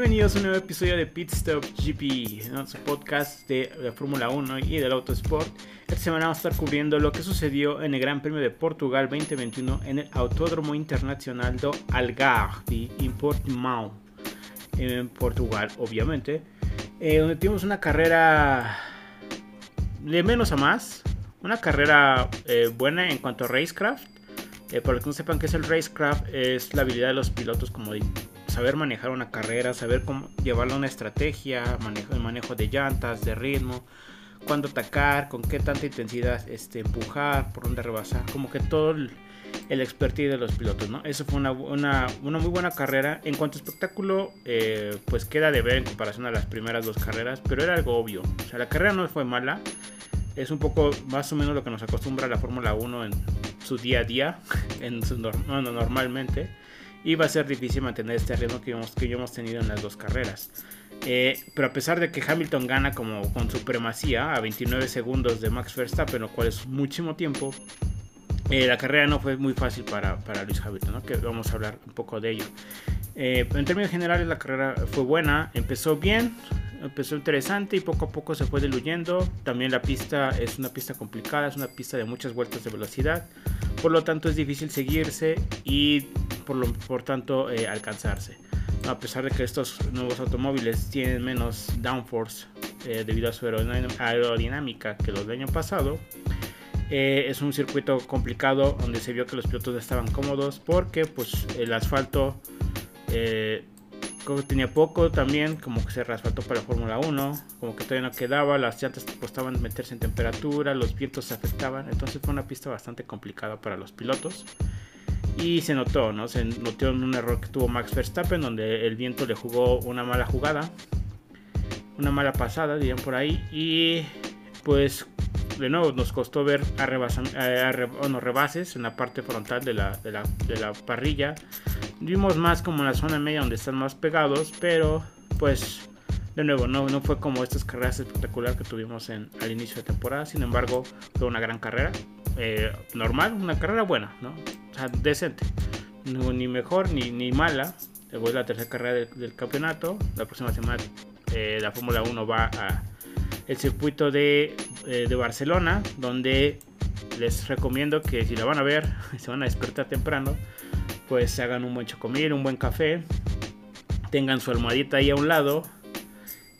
Bienvenidos a un nuevo episodio de Pit Stop GP, nuestro podcast de la Fórmula 1 y del Autosport. Esta semana vamos a estar cubriendo lo que sucedió en el Gran Premio de Portugal 2021 en el Autódromo Internacional do Algarve en Portimão, en Portugal, obviamente, eh, donde tuvimos una carrera de menos a más, una carrera eh, buena en cuanto a racecraft. Eh, para los que no sepan qué es el racecraft, es la habilidad de los pilotos como de saber manejar una carrera, saber cómo llevarla una estrategia, manejo, el manejo de llantas, de ritmo, cuándo atacar, con qué tanta intensidad este, empujar, por dónde rebasar, como que todo el, expertise de los pilotos, ¿no? Eso fue una, una, una muy buena carrera. En cuanto a espectáculo, eh, pues queda de ver en comparación a las primeras dos carreras, pero era algo obvio. O sea, la carrera no fue mala. Es un poco más o menos lo que nos acostumbra la Fórmula 1 en su día a día, en su, bueno, normalmente y va a ser difícil mantener este ritmo que hemos, que hemos tenido en las dos carreras. Eh, pero a pesar de que Hamilton gana como con supremacía a 29 segundos de Max Verstappen, lo cual es muchísimo tiempo, eh, la carrera no fue muy fácil para, para Luis Hamilton, ¿no? que vamos a hablar un poco de ello. Eh, en términos generales la carrera fue buena, empezó bien, empezó interesante y poco a poco se fue diluyendo. También la pista es una pista complicada, es una pista de muchas vueltas de velocidad, por lo tanto es difícil seguirse y por, lo, por tanto eh, alcanzarse. A pesar de que estos nuevos automóviles tienen menos downforce eh, debido a su aerodinámica que los del año pasado, eh, es un circuito complicado donde se vio que los pilotos estaban cómodos porque pues el asfalto eh, como tenía poco también, como que se rasfaltó para la Fórmula 1, como que todavía no quedaba, las llantas costaban meterse en temperatura, los vientos se afectaban, entonces fue una pista bastante complicada para los pilotos. Y se notó, ¿no? Se notó un error que tuvo Max Verstappen, donde el viento le jugó una mala jugada, una mala pasada, dirían por ahí, y pues de nuevo nos costó ver a, rebases en la parte frontal de la, de la parrilla. Vimos más como en la zona media donde están más pegados, pero pues de nuevo no, no fue como estas carreras espectacular que tuvimos en, al inicio de temporada. Sin embargo, fue una gran carrera. Eh, normal, una carrera buena, ¿no? O sea, decente. No, ni mejor ni, ni mala. Luego es la tercera carrera del, del campeonato. La próxima semana eh, la Fórmula 1 va a el circuito de, eh, de, Barcelona, donde les recomiendo que si la van a ver, se van a despertar temprano, pues se hagan un buen chocomil, un buen café, tengan su almohadita ahí a un lado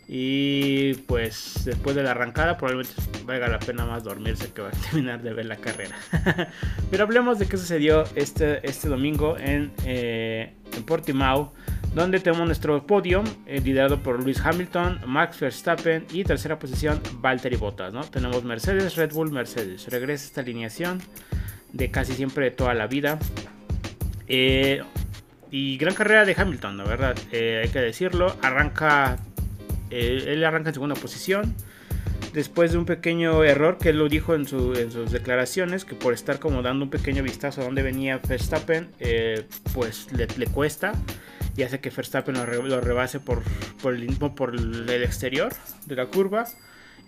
y pues después de la arrancada probablemente valga la pena más dormirse que va a terminar de ver la carrera. Pero hablemos de qué sucedió este, este domingo en, eh, en Portimao donde tenemos nuestro podio eh, liderado por Lewis Hamilton, Max Verstappen y tercera posición Valtteri Bottas. ¿no? Tenemos Mercedes, Red Bull, Mercedes. Regresa esta alineación de casi siempre de toda la vida. Eh, y gran carrera de Hamilton, la verdad, eh, hay que decirlo. Arranca, él arranca en segunda posición. Después de un pequeño error que él lo dijo en, sus declaraciones, que por estar como dando un pequeño vistazo a dónde venía Verstappen, pues le, le cuesta y hace que Verstappen lo, rebase por, por, el, por el exterior de la curva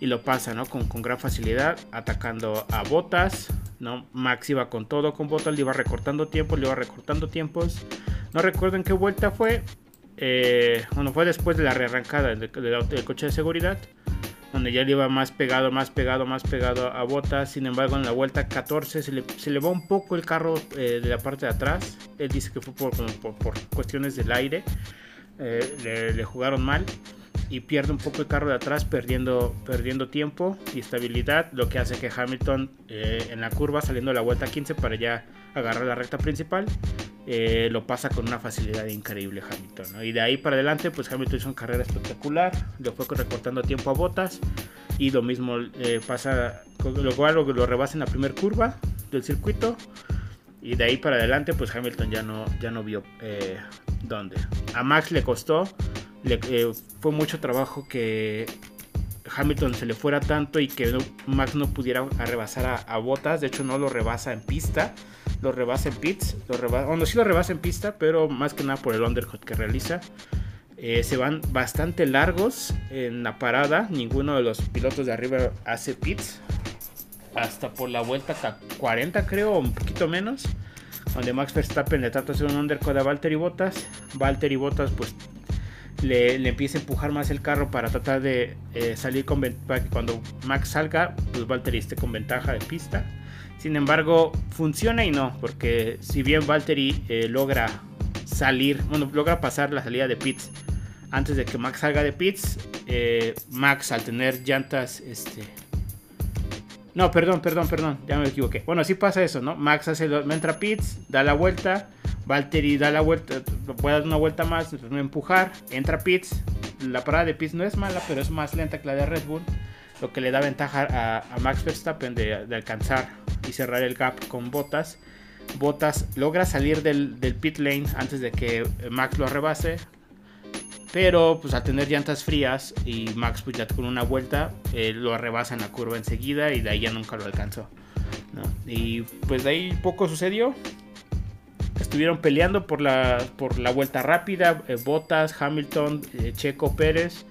y lo pasa ¿no? con, con gran facilidad, atacando a Botas. ¿no? Max iba con todo con Botas, le iba recortando tiempos, le iba recortando tiempos. No recuerdo en qué vuelta fue. Eh, bueno, fue después de la rearrancada del, del coche de seguridad donde ya le iba más pegado, más pegado, más pegado a Botas. Sin embargo, en la vuelta 14 se le, se va un poco el carro eh, de la parte de atrás. Él dice que fue por, por, cuestiones del aire. Eh, le, jugaron mal y pierde un poco el carro de atrás, perdiendo, perdiendo tiempo y estabilidad. Lo que hace que Hamilton eh, en la curva, saliendo de la vuelta 15 para ya agarrar la recta principal, eh, lo pasa con una facilidad increíble Hamilton. Y de ahí para adelante, pues Hamilton hizo una carrera espectacular, le fue recortando tiempo a botas y lo mismo eh, pasa, lo cual lo, lo rebasa en la primera curva del circuito. Y de ahí para adelante, pues Hamilton ya no, ya no vio eh, dónde. A Max le costó, le, fue mucho trabajo que Hamilton se le fuera tanto y que Max no pudiera rebasar a, Botas. De hecho, no lo rebasa en pista lo rebasa en pits, lo rebasa, bueno, sí lo rebasa en pista, pero más que nada por el undercut que realiza. Eh, se van bastante largos en la parada, ninguno de los pilotos de arriba hace pits, hasta por la vuelta 40 creo, o un poquito menos, donde Max Verstappen le trata de hacer un undercut a Valtteri Bottas, Valtteri Bottas pues le, empieza a empujar más el carro para tratar de eh, salir con que cuando Max salga, pues Valtteri esté con ventaja de pista. Sin embargo, funciona y no, porque si bien Valtteri eh, logra salir, bueno, logra pasar la salida de pits antes de que Max salga de pits, eh, Max al tener llantas, este... No, perdón, perdón, perdón, ya me equivoqué. Bueno, sí pasa eso, ¿no? Max hace, entra a pits, da la vuelta, Valtteri da la vuelta, puede dar una vuelta más, no empujar, entra a pits. La parada de pits no es mala, pero es más lenta que la de Red Bull, lo que le da ventaja a, Max Verstappen de, alcanzar y cerrar el gap con Botas. Botas logra salir del, pit lane antes de que Max lo arrebase, pero pues al tener llantas frías y Max pues con una vuelta eh, lo arrebasa en la curva enseguida y de ahí ya nunca lo alcanzó. Y pues de ahí poco sucedió estuvieron peleando por la, por la vuelta rápida, eh, Bottas, Hamilton, eh, Checo Pérez.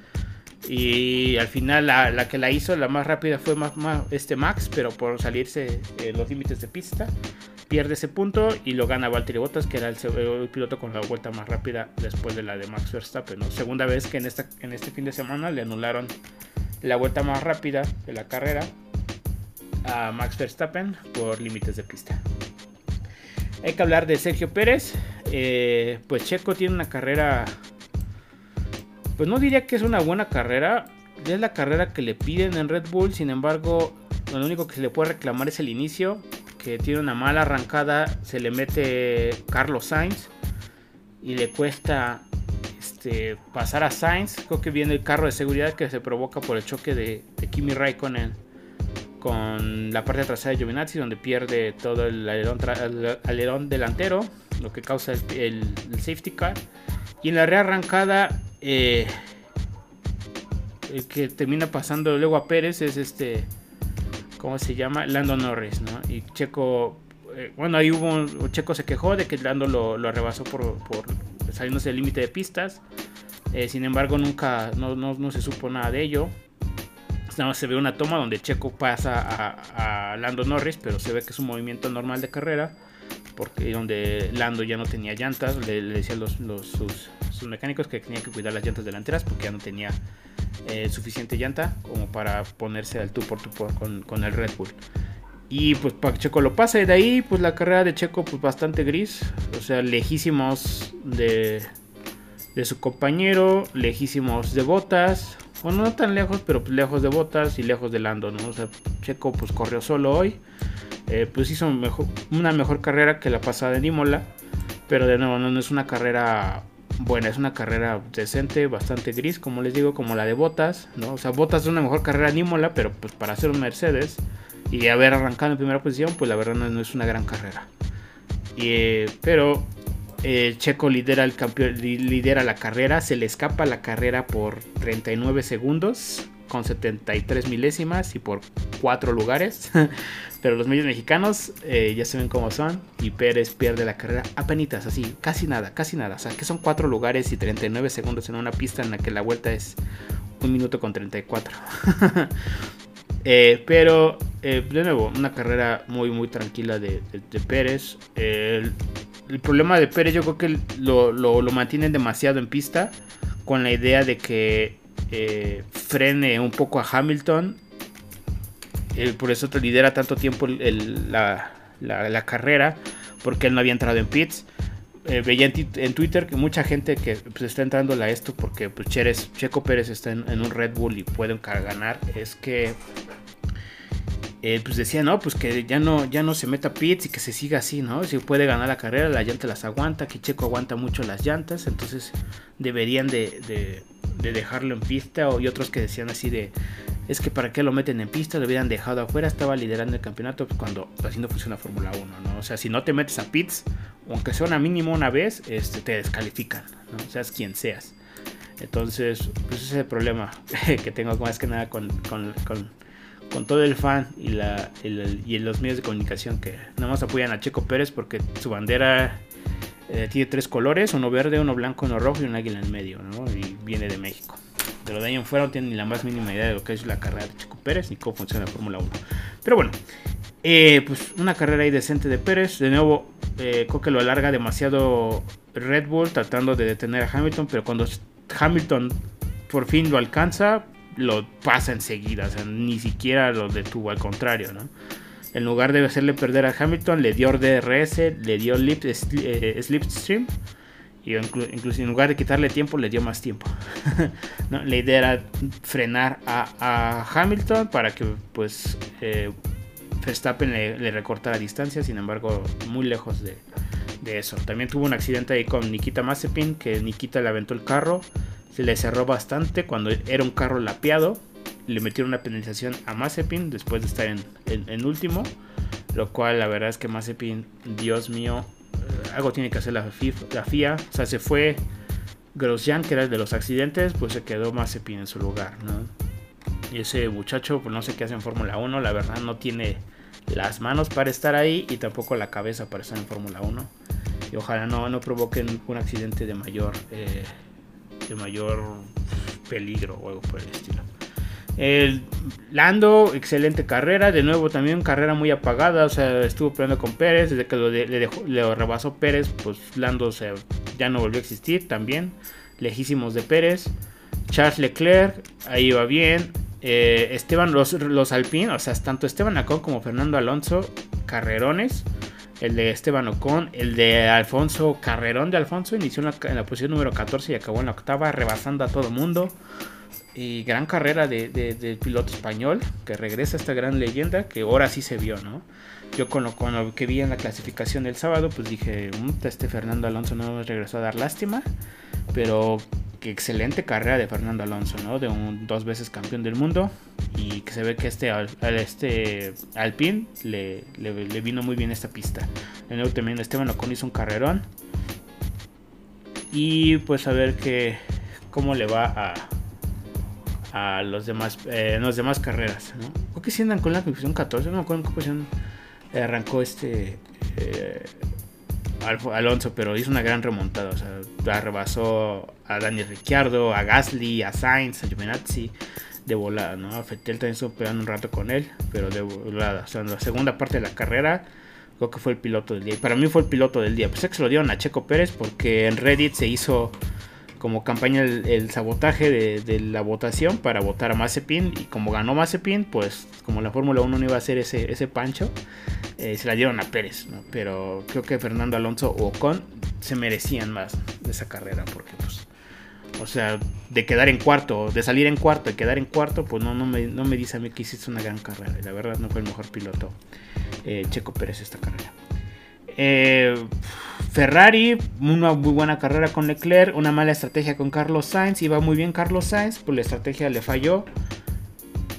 Y al final la, que la hizo la más rápida fue más, este Max, pero por salirse eh, los límites de pista, pierde ese punto y lo gana Valtteri Bottas, que era el, piloto con la vuelta más rápida después de la de Max Verstappen. Segunda vez que en, esta, en este fin de semana le anularon la vuelta más rápida de la carrera a Max Verstappen por límites de pista. Hay que hablar de Sergio Pérez. Eh, pues Checo tiene una carrera. Pues no diría que es una buena carrera. Es la carrera que le piden en Red Bull. Sin embargo, lo único que se le puede reclamar es el inicio. Que tiene una mala arrancada. Se le mete Carlos Sainz. Y le cuesta este, pasar a Sainz. Creo que viene el carro de seguridad que se provoca por el choque de, de Kimi Raikkonen con la parte trasera de Giovinazzi donde pierde todo el alerón, delantero, lo que causa el, safety car. Y en la rearrancada, eh, el que termina pasando luego a Pérez es este, ¿cómo se llama? Lando Norris, ¿no? Y Checo, eh, bueno, ahí hubo, un, Checo se quejó de que Lando lo, lo arrebasó por, por saliéndose del límite de pistas. Eh, sin embargo, nunca, no, no se supo nada de ello se ve una toma donde Checo pasa a, Lando Norris, pero se ve que es un movimiento normal de carrera, porque donde Lando ya no tenía llantas, le, decían los, sus, mecánicos que tenía que cuidar las llantas delanteras porque ya no tenía eh, suficiente llanta como para ponerse al tú por tú con, el Red Bull. Y pues Checo lo pasa de ahí pues la carrera de Checo pues bastante gris, o sea, lejísimos de, de su compañero, lejísimos de botas, bueno, no tan lejos, pero pues lejos de Botas y lejos de Lando, ¿no? O sea, Checo pues corrió solo hoy. Eh, pues hizo una mejor carrera que la pasada en Imola. Pero de nuevo, no, es una carrera buena, es una carrera decente, bastante gris, como les digo, como la de Botas, ¿no? O sea, Botas es una mejor carrera en Imola, pero pues para hacer un Mercedes y haber arrancado en primera posición, pues la verdad no, es una gran carrera. Eh, pero eh, Checo lidera, el lidera la carrera, se le escapa la carrera por 39 segundos con 73 milésimas y por 4 lugares. Pero los medios mexicanos eh, ya se ven cómo son y Pérez pierde la carrera apenas, así, casi nada, casi nada. O sea, que son 4 lugares y 39 segundos en una pista en la que la vuelta es 1 minuto con 34. Eh, pero, de nuevo, una carrera muy, muy tranquila de, Pérez. El problema de Pérez yo creo que lo, lo, mantienen demasiado en pista con la idea de que eh, frene un poco a Hamilton. Eh, por eso te lidera tanto tiempo la, carrera, porque él no había entrado en pits. Eh, veía en, Twitter que mucha gente que pues, está entrando a esto porque pues, Checo Pérez está en, en, un Red Bull y pueden ganar. Es que eh, pues decía, no, pues que ya no, ya no se meta pits y que se siga así, ¿no? Si puede ganar la carrera, la llanta las aguanta, que Checo aguanta mucho las llantas, entonces deberían de, dejarlo en pista, o, y otros que decían así de, es que para qué lo meten en pista, lo hubieran dejado afuera, estaba liderando el campeonato pues, cuando así no funciona Fórmula 1, ¿no? O sea, si no te metes a pits, aunque sea una mínimo una vez, este, te descalifican, ¿no? Seas quien seas. Entonces, pues ese es el problema que tengo más que nada con con todo el fan y, la, y los medios de comunicación que nada más apoyan a Checo Pérez porque su bandera eh, tiene tres colores, uno verde, uno blanco, uno rojo y un águila en medio, ¿no? Y viene de México. Pero de ahí en fuera no tienen ni la más mínima idea de lo que es la carrera de Checo Pérez ni cómo funciona la Fórmula 1. Pero bueno, eh, pues una carrera ahí decente de Pérez. De nuevo, eh, creo que lo alarga demasiado Red Bull tratando de detener a Hamilton, pero cuando Hamilton por fin lo alcanza, lo pasa enseguida, o sea, ni siquiera lo detuvo, al contrario, ¿no? En lugar de hacerle perder a Hamilton, le dio DRS, le dio lip, eh, slipstream. Y incluso en lugar de quitarle tiempo, le dio más tiempo. La idea era frenar a, Hamilton para que pues eh, Verstappen le, recortara distancia. Sin embargo, muy lejos de, de, eso. También tuvo un accidente ahí con Nikita Mazepin, que Nikita le aventó el carro. Se le cerró bastante cuando era un carro lapeado le metieron una penalización a Mazepin después de estar en, último. Lo cual la verdad es que Mazepin, Dios mío, eh, algo tiene que hacer la, la FIA. O sea, se fue Grosjean, que era el de los accidentes, pues se quedó Mazepin en su lugar, ¿no? Y ese muchacho, pues no sé qué hace en Fórmula 1, la verdad no tiene las manos para estar ahí y tampoco la cabeza para estar en Fórmula 1. Y ojalá no, no provoquen un accidente de mayor, eh, de mayor peligro o algo por el estilo. El Lando, excelente carrera. De nuevo, también carrera muy apagada. O sea, estuvo peleando con Pérez. Desde que lo, le, rebasó Pérez, pues Lando ya no volvió a existir. También, lejísimos de Pérez. Charles Leclerc, ahí va bien. Eh, Esteban, los, los Alpine, o sea, tanto Esteban Ocon como Fernando Alonso, carrerones. El de Esteban Ocon, el de Alfonso, carrerón de Alfonso, inició en la, en la posición número 14 y acabó en la octava, rebasando a todo mundo y gran carrera de, del piloto español que regresa esta gran leyenda que ahora sí se vio, ¿no? Yo con lo, que vi en la clasificación del sábado, pues dije, mm, este Fernando Alonso no nos regresó a dar lástima, pero excelente carrera de Fernando Alonso, ¿no? De un dos veces campeón del mundo y que se ve que este, este Alpine le, le, vino muy bien esta pista. En nuevo también Esteban Ocon hizo un carrerón y pues a ver que, cómo le va a a los demás, eh, las demás carreras. ¿no? Creo que si andan con la posición 14, no me acuerdo en qué posición arrancó este eh, Alonso, pero hizo una gran remontada. O sea, rebasó a Daniel Ricciardo, a Gasly, a Sainz, a Giovinazzi de volada, ¿no? A Fettel también estuvo peleando un rato con él, pero de volada. O sea, en la segunda parte de la carrera, creo que fue el piloto del día. Y para mí fue el piloto del día. Pues se lo dieron a Checo Pérez porque en Reddit se hizo como campaña el, sabotaje de, la votación para votar a Mazepin y como ganó Mazepin, pues como la Fórmula 1 no iba a ser ese, ese pancho, eh, se la dieron a Pérez, pero creo que Fernando Alonso o Ocon se merecían más de esa carrera porque pues o sea, de quedar en cuarto, de salir en cuarto y quedar en cuarto, pues no, no, me, no me dice a mí que hiciste una gran carrera. Y la verdad no fue el mejor piloto eh, Checo Pérez esta carrera. Eh, Ferrari, una muy buena carrera con Leclerc, una mala estrategia con Carlos Sainz, iba muy bien Carlos Sainz, pues la estrategia le falló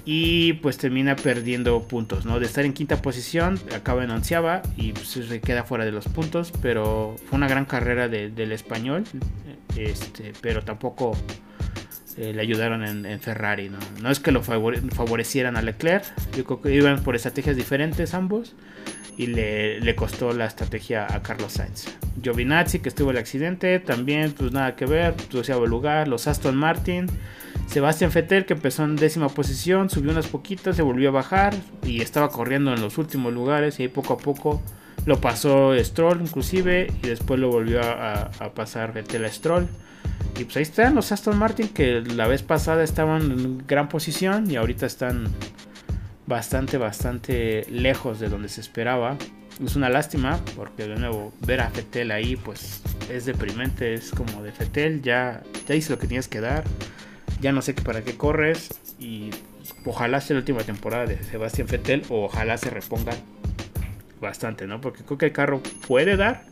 y pues termina perdiendo puntos, ¿no? De estar en quinta posición, acaba en onceava y pues, se queda fuera de los puntos, pero fue una gran carrera del español, este, pero tampoco eh, le ayudaron en, Ferrari, ¿no? No es que lo favorecieran a Leclerc, yo creo que iban por estrategias diferentes ambos y le, costó la estrategia a Carlos Sainz. Giovinazzi, que estuvo el accidente, también pues nada que ver, doceavo lugar, los Aston Martin, Sebastián Vettel que empezó en décima posición, subió unas poquitas, se volvió a bajar y estaba corriendo en los últimos lugares y ahí poco a poco lo pasó Stroll inclusive y después lo volvió a, pasar Vettel a Stroll. Y pues ahí están los Aston Martin que la vez pasada estaban en gran posición y ahorita están bastante, bastante lejos de donde se esperaba. Es una lástima porque de nuevo ver a Fetel ahí pues es deprimente, es como de Fetel, ya, ya hice lo que tienes que dar, ya no sé para qué corres y ojalá sea la última temporada de Sebastián Fetel o ojalá se reponga bastante, ¿no? Porque creo que el carro puede dar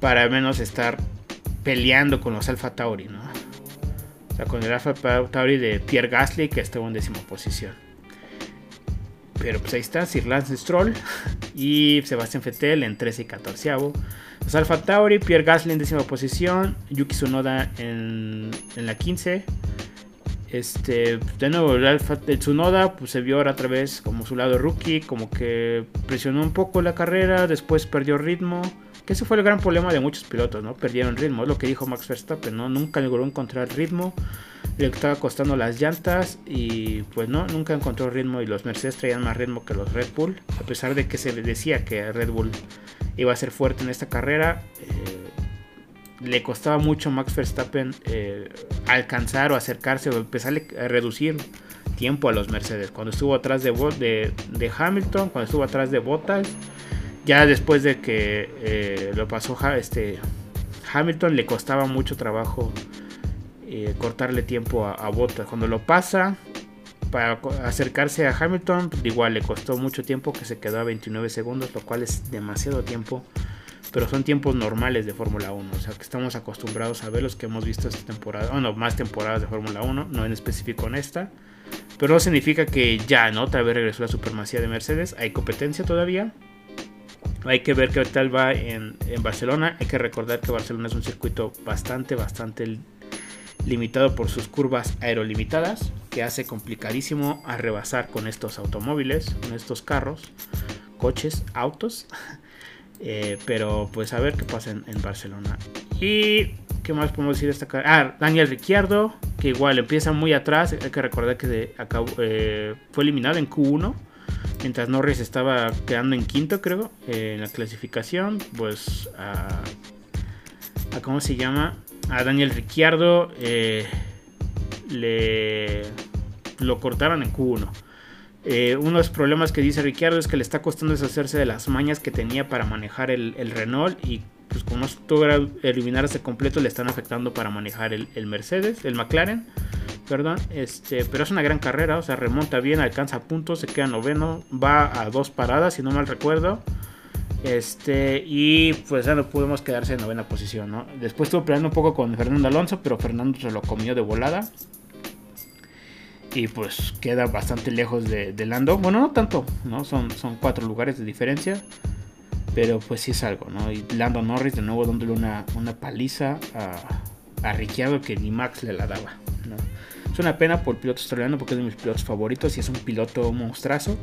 para al menos estar peleando con los Alfa Tauri, ¿no? O sea, con el Alfa Tauri de Pierre Gasly que estuvo en décima posición. Pero pues ahí está, Sir Lance Stroll y Sebastián Vettel en 13 y 14. Los Alfa Tauri, Pierre Gasly en décima posición, Yuki Tsunoda en, en la 15. Este, de nuevo, el Alfa Tsunoda pues, se vio ahora otra como su lado rookie, como que presionó un poco la carrera, después perdió ritmo. Que ese fue el gran problema de muchos pilotos, ¿no? Perdieron ritmo, es lo que dijo Max Verstappen, ¿no? Nunca logró encontrar ritmo le estaba costando las llantas y pues no, nunca encontró ritmo y los Mercedes traían más ritmo que los Red Bull, a pesar de que se le decía que Red Bull iba a ser fuerte en esta carrera, eh, le costaba mucho a Max Verstappen eh, alcanzar o acercarse o empezar a reducir tiempo a los Mercedes. Cuando estuvo atrás de, de, Hamilton, cuando estuvo atrás de Bottas, ya después de que eh, lo pasó este, Hamilton, le costaba mucho trabajo eh, cortarle tiempo a, a. Cuando lo pasa para acercarse a Hamilton, igual le costó mucho tiempo que se quedó a 29 segundos, lo cual es demasiado tiempo pero son tiempos normales de Fórmula 1, o sea que estamos acostumbrados a ver los que hemos visto esta temporada, o no, más temporadas de Fórmula 1, no en específico en esta, pero no significa que ya, ¿no? Otra vez regresó la supremacía de Mercedes, hay competencia todavía, hay que ver qué tal va en Barcelona, hay que recordar que Barcelona es un circuito bastante, bastante limitado por sus curvas aerolimitadas, que hace complicadísimo a rebasar con estos automóviles, con estos carros, coches, autos. Eh, pero pues a ver qué pasa en, Barcelona. Y qué más podemos decir de esta Ah, Daniel Ricciardo, que igual empieza muy atrás. Hay que recordar que eh, fue eliminado en Q1. Mientras Norris estaba quedando en quinto, creo, eh, en la clasificación. Pues a, ¿Cómo se llama? A Daniel Ricciardo le lo cortaron en Q1. Eh, uno de los problemas que dice Ricciardo es que le está costando deshacerse de las mañas que tenía para manejar el, Renault y pues como no eliminarse completo le están afectando para manejar el, Mercedes, el McLaren, perdón, este, pero es una gran carrera, o sea, remonta bien, alcanza puntos, se queda noveno, va a dos paradas, si no mal recuerdo. Este, y pues ya no pudimos quedarse en novena posición, ¿no? Después estuvo peleando un poco con Fernando Alonso, pero Fernando se lo comió de volada y pues queda bastante lejos de, Lando. Bueno, no tanto, ¿no? Son, son cuatro lugares de diferencia. Pero pues sí es algo, ¿no? Y Lando Norris de nuevo dándole una, una paliza a, a que ni Max le la daba. Es una pena por el piloto australiano porque es de mis pilotos favoritos y es un piloto monstruoso.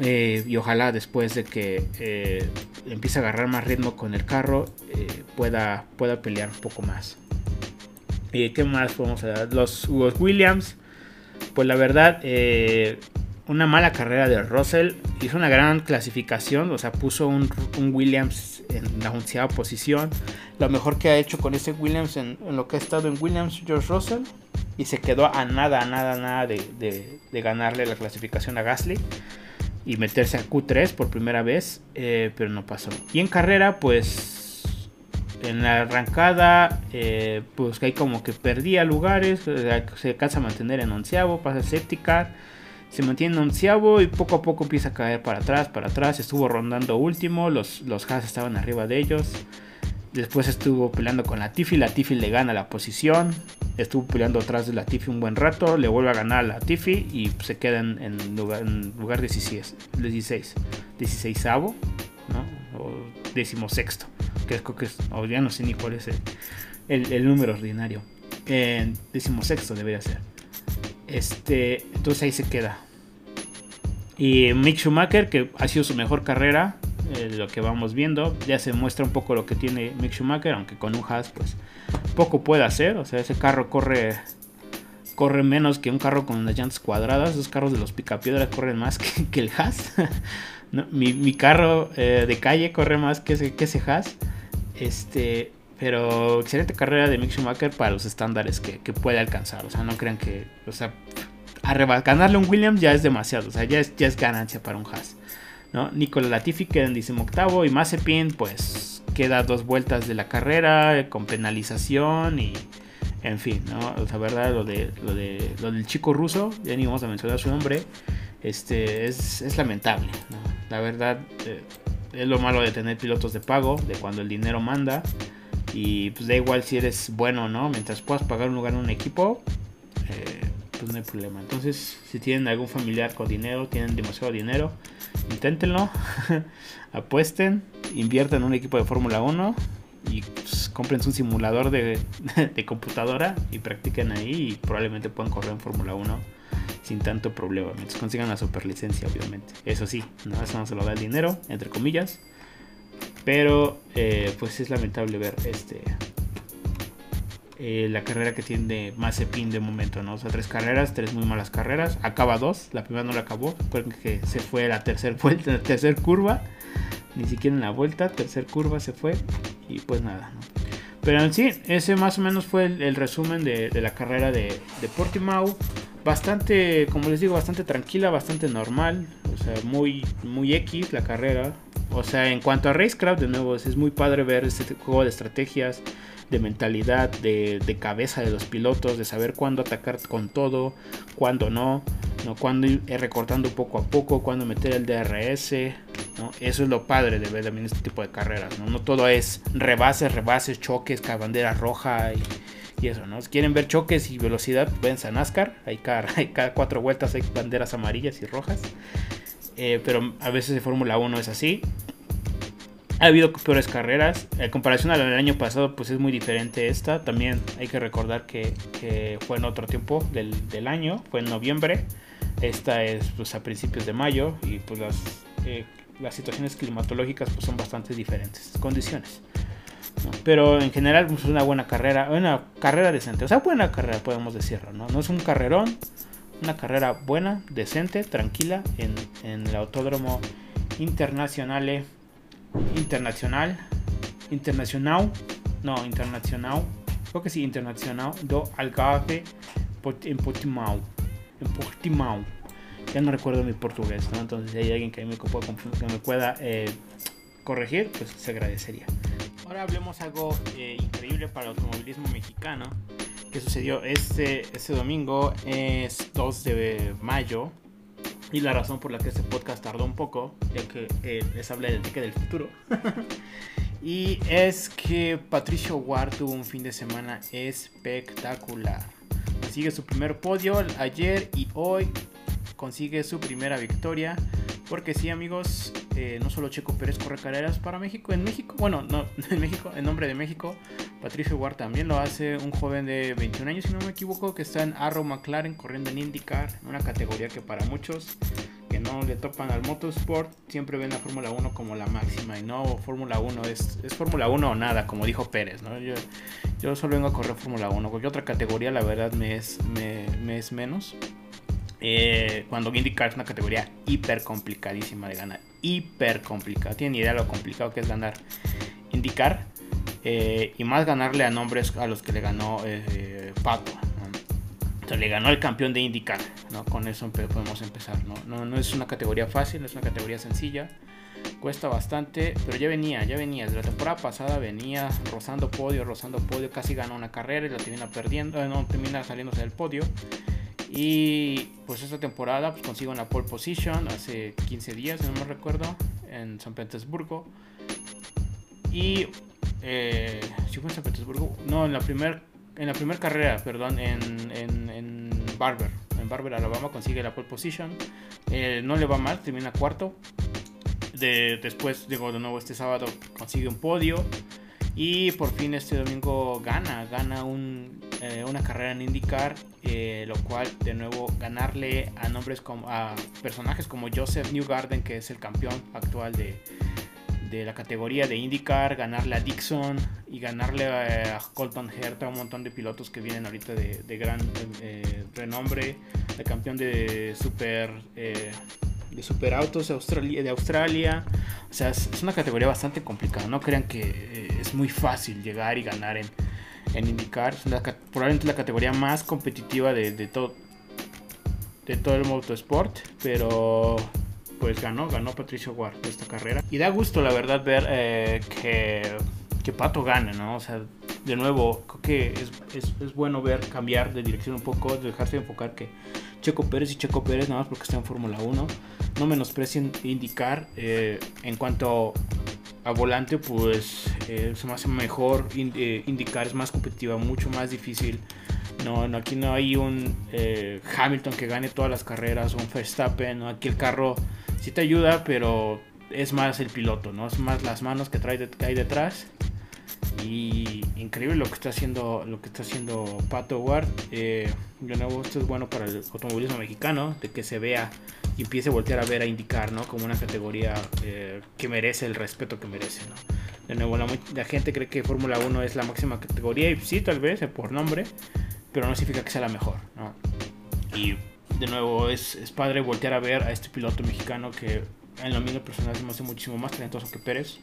Eh, y ojalá después de que eh, empiece a agarrar más ritmo con el carro eh, pueda, pueda pelear un poco más. ¿Y qué más podemos dar? Los, Williams pues la verdad, una mala carrera de Russell. Hizo una gran clasificación, o sea, puso un, Williams en la onceava posición. Lo mejor que ha hecho con ese Williams en, lo que ha estado en Williams, George Russell. Y se quedó a nada, a nada, a nada de, ganarle la clasificación a Gasly. Y meterse a Q3 por primera vez, eh, pero no pasó. Y en carrera, pues en la arrancada, eh, pues que hay como que perdía lugares, se alcanza a mantener en onceavo, pasa séptica, se mantiene en onceavo y poco a poco empieza a caer para atrás, para atrás, estuvo rondando último, los, los estaban arriba de ellos, después estuvo peleando con la Tiffy, la Tiffy le gana la posición, estuvo peleando atrás de la Tiffy un buen rato, le vuelve a ganar a la Tiffy y se queda en, lugar, en lugar 16, 16, 16 ¿no? O 16 que es, que es ya no sé ni cuál es el, número ordinario. En decimosexto debería ser. Este, entonces ahí se queda. Y Mick Schumacher, que ha sido su mejor carrera, eh, lo que vamos viendo, ya se muestra un poco lo que tiene Mick Schumacher, aunque con un Haas, pues poco puede hacer. O sea, ese carro corre corre menos que un carro con unas llantas cuadradas. Los carros de los picapiedras corren más que, el Haas. mi, carro eh, de calle corre más que ese, que ese Haas. Este, pero excelente carrera de Mick Schumacher para los estándares que, puede alcanzar. O sea, no crean que, o sea, ganarle un Williams ya es demasiado. O sea, ya es, ya es ganancia para un Haas. ¿No? Nicola Latifi queda en octavo y Mazepin pues queda dos vueltas de la carrera con penalización y en fin, ¿no? O sea, verdad, lo, de, lo, de, lo del chico ruso, ya ni vamos a mencionar su nombre, este, es, lamentable, La verdad, eh, es lo malo de tener pilotos de pago, de cuando el dinero manda. Y pues da igual si eres bueno no. Mientras puedas pagar un lugar en un equipo, eh, pues no hay problema. Entonces, si tienen algún familiar con dinero, tienen demasiado dinero, inténtenlo. apuesten, inviertan en un equipo de Fórmula 1 y pues, compren su simulador de, de computadora y practiquen ahí y probablemente puedan correr en Fórmula 1 sin tanto problema. Mientras consigan la superlicencia, obviamente. Eso sí, ¿no? eso no se lo da el dinero, entre comillas. Pero eh, pues es lamentable ver este eh, la carrera que tiene Mazepin de momento, ¿no? O sea, tres carreras, tres muy malas carreras. Acaba dos, la primera no la acabó, porque se fue a la tercera vuelta, la tercera curva. Ni siquiera en la vuelta, tercera curva se fue. Y pues nada, Pero en sí, ese más o menos fue el, resumen de, la carrera de, de Portimao. Bastante, como les digo, bastante tranquila, bastante normal. O sea, muy, muy X la carrera. O sea, en cuanto a Racecraft, de nuevo, es muy padre ver este juego de estrategias, de mentalidad, de, cabeza de los pilotos, de saber cuándo atacar con todo, cuándo no, ¿no? cuándo ir recortando poco a poco, cuándo meter el DRS. Eso es lo padre de ver también este tipo de carreras. No, todo es rebases, rebases, choques, bandera roja y, eso. ¿no? Si quieren ver choques y velocidad, ven a NASCAR. Hay cada, cada cuatro vueltas hay banderas amarillas y rojas. Eh, pero a veces de Fórmula 1 es así. Ha habido peores carreras. En comparación al año pasado, pues es muy diferente esta. También hay que recordar que, fue en otro tiempo del, año, fue en noviembre. Esta es pues, a principios de mayo y pues las, eh, situaciones climatológicas pues, son bastante diferentes, condiciones. Pero en general pues, es una buena carrera, una carrera decente. O sea, buena carrera podemos decirlo. No es un carrerón, una carrera buena, decente, tranquila en, en el Autódromo Internacional internacional, internacional, no, internacional, creo que sí, internacional do Algarve en Portimao, en Portimao. Ya no recuerdo mi portugués, ¿no? Entonces, si hay alguien que me pueda, que me pueda eh, corregir, pues se agradecería. Ahora hablemos algo eh, increíble para el automovilismo mexicano que sucedió este, este domingo, es 2 de mayo y la razón por la que este podcast tardó un poco, ya que eh, les hablé del ticket del futuro. y es que Patricio Ward tuvo un fin de semana espectacular. Consigue su primer podio ayer y hoy consigue su primera victoria. Porque sí, amigos, eh, no solo Checo Pérez corre carreras para México. En México, bueno, no, en México, en nombre de México, Patricio Ward también lo hace. Un joven de 21 años, si no me equivoco, que está en Arrow McLaren corriendo en IndyCar. Una categoría que para muchos que no le topan al motorsport siempre ven la Fórmula 1 como la máxima. Y no, Fórmula 1 es, es Fórmula 1 o nada, como dijo Pérez. ¿no? Yo, yo solo vengo a correr Fórmula 1. Cualquier otra categoría, la verdad, me es, me, me es menos. Eh, cuando IndyCar es una categoría hiper complicadísima de ganar. Hiper complicada. Tienen idea de lo complicado que es ganar IndyCar. Eh, y más ganarle a nombres a los que le ganó eh, Pato. le ganó el campeón de IndyCar. ¿no? Con eso podemos empezar. ¿no? No, es una categoría fácil, no es una categoría sencilla. Cuesta bastante, pero ya venía, ya venía. Desde la temporada pasada venía rozando podio, rozando podio. Casi ganó una carrera y la termina perdiendo. no, termina saliéndose del podio. Y pues esta temporada pues, consigo una pole position hace 15 días, no me recuerdo, en San Petersburgo. Y eh, si fue en San Petersburgo, no, en la primera en la primera carrera, perdón, en, en, Barber. En Barber, Alabama consigue la pole position. Eh, no le va mal, termina cuarto. De, después, digo, de nuevo este sábado consigue un podio. Y por fin este domingo gana, gana un, eh, una carrera en IndyCar, eh, lo cual de nuevo ganarle a nombres como a personajes como Joseph Newgarden, que es el campeón actual de, de la categoría de IndyCar, ganarle a Dixon y ganarle a, Colton Herta, un montón de pilotos que vienen ahorita de, de gran eh, renombre, el campeón de super de superautos de Australia, de Australia. O sea, es, una categoría bastante complicada. No crean que eh, es muy fácil llegar y ganar en, en IndyCar. Es probablemente la categoría más competitiva de, todo de todo el motorsport. Pero pues ganó, ganó Patricio Ward esta carrera. Y da gusto, la verdad, ver eh, que, que Pato gane, ¿no? O sea, de nuevo, creo que es, es, es, bueno ver cambiar de dirección un poco, dejarse de enfocar que Checo Pérez y Checo Pérez, nada más porque está en Fórmula 1. No menosprecien indicar. Eh, en cuanto a volante, pues eh, se me hace mejor eh, indicar, es más competitiva, mucho más difícil. No, no aquí no hay un Hamilton que gane todas las carreras, un Verstappen. ¿no? Aquí el carro sí te ayuda, pero es más el piloto, ¿no? Es más las manos que trae que hay detrás y increíble lo que está haciendo lo que está haciendo Pato Ward eh, de nuevo esto es bueno para el automovilismo mexicano de que se vea y empiece a voltear a ver a indicar no como una categoría eh, que merece el respeto que merece ¿no? de nuevo la, gente cree que Fórmula 1 es la máxima categoría y sí tal vez eh, por nombre pero no significa que sea la mejor ¿no? y de nuevo es, es padre voltear a ver a este piloto mexicano que en lo mismo personal se me hace muchísimo más talentoso que Pérez.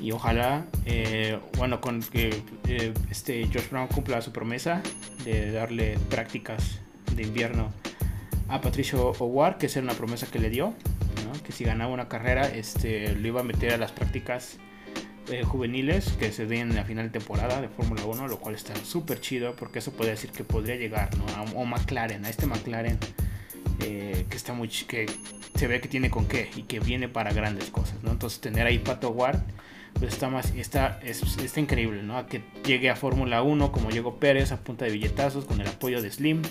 Y ojalá, eh, bueno, con que eh, este George Brown cumpla su promesa de darle prácticas de invierno a Patricio Howard, que es una promesa que le dio, que si ganaba una carrera, este, lo iba a meter a las prácticas eh, juveniles que se den en la final de temporada de Fórmula 1, lo cual está súper chido porque eso puede decir que podría llegar ¿no? a, o McLaren, a este McLaren que está muy que se ve que tiene con qué y que viene para grandes cosas, ¿no? Entonces tener ahí Pato Ward pues está más está, está increíble, ¿no? A que llegue a Fórmula 1 como llegó Pérez a punta de billetazos con el apoyo de Slim.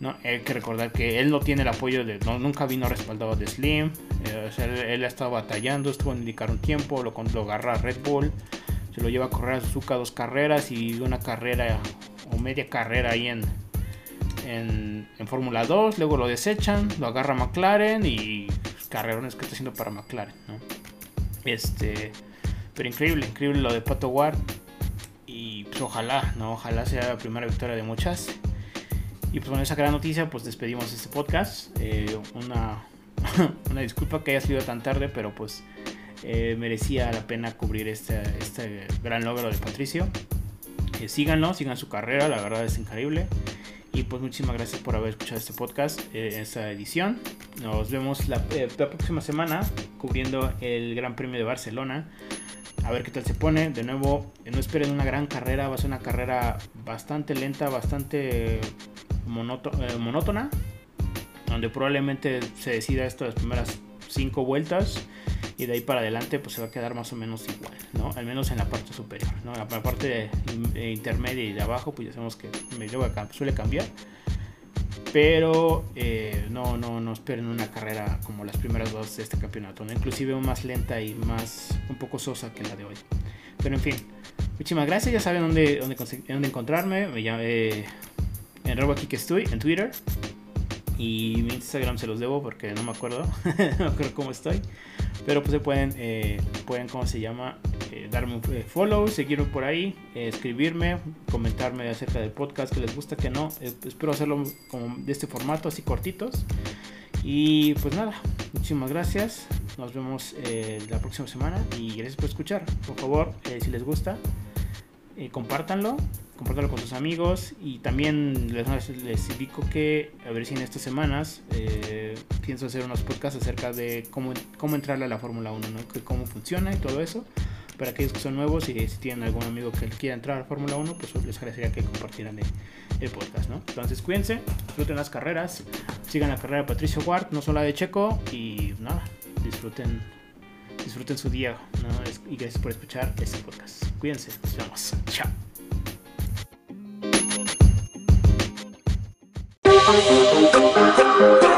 ¿No? Hay que recordar que él no tiene el apoyo de. nunca vino respaldado de Slim. Eh, él, ha estado batallando, estuvo en indicar un tiempo, lo, lo agarra Red Bull, se lo lleva a correr a Suzuka dos carreras y una carrera o media carrera ahí en, en, en Fórmula 2. Luego lo desechan, lo agarra McLaren y carrerones que está haciendo para McLaren. ¿no? Este. Pero increíble, increíble lo de Pato Ward. Y pues ojalá, ¿no? Ojalá sea la primera victoria de muchas. Y pues con esa gran noticia, pues despedimos este podcast. Eh, una, una disculpa que haya sido tan tarde, pero pues eh, merecía la pena cubrir este, este gran logro de Patricio. Eh, síganlo, sigan su carrera, la verdad es increíble. Y pues muchísimas gracias por haber escuchado este podcast, esta edición. Nos vemos la, próxima semana cubriendo el Gran Premio de Barcelona a ver qué tal se pone. De nuevo, no esperen una gran carrera, va a ser una carrera bastante lenta, bastante eh, monótona, donde probablemente se decida esto las primeras cinco vueltas y de ahí para adelante pues se va a quedar más o menos igual, ¿no? Al menos en la parte superior, ¿no? La parte intermedia y de abajo pues ya sabemos que suele cambiar pero eh, no, no, no esperen una carrera como las primeras dos de este campeonato, ¿no? inclusive más lenta y más un poco sosa que la de hoy. Pero en fin, muchísimas gracias, ya saben dónde, dónde, dónde encontrarme, me llame en robo aquí que estoy, en Twitter. Y mi Instagram se los debo porque no me acuerdo, no me cómo estoy. Pero pues se pueden, eh, pueden ¿cómo se llama? Eh, darme un eh, follow, seguirme por ahí, escribirme, comentarme acerca del podcast que les gusta, que no. espero hacerlo de este formato, así cortitos. Y pues nada, muchísimas gracias. Nos vemos la próxima semana y gracias por escuchar. Por favor, si les gusta, compártanlo compartirlo con sus amigos y también les, les, indico que a ver si en estas semanas eh, pienso hacer unos podcasts acerca de cómo, cómo entrarle a la Fórmula 1, ¿no? Que cómo funciona y todo eso. Para aquellos que son nuevos y si tienen algún amigo que quiera entrar a la Fórmula 1, pues les agradecería que compartieran el, podcast, ¿no? Entonces cuídense, disfruten las carreras, sigan la carrera de Patricio Ward, no solo la de Checo y nada, disfruten disfruten su día ¿no? y gracias por escuchar este podcast. Cuídense, nos vemos. Chao. Thank you.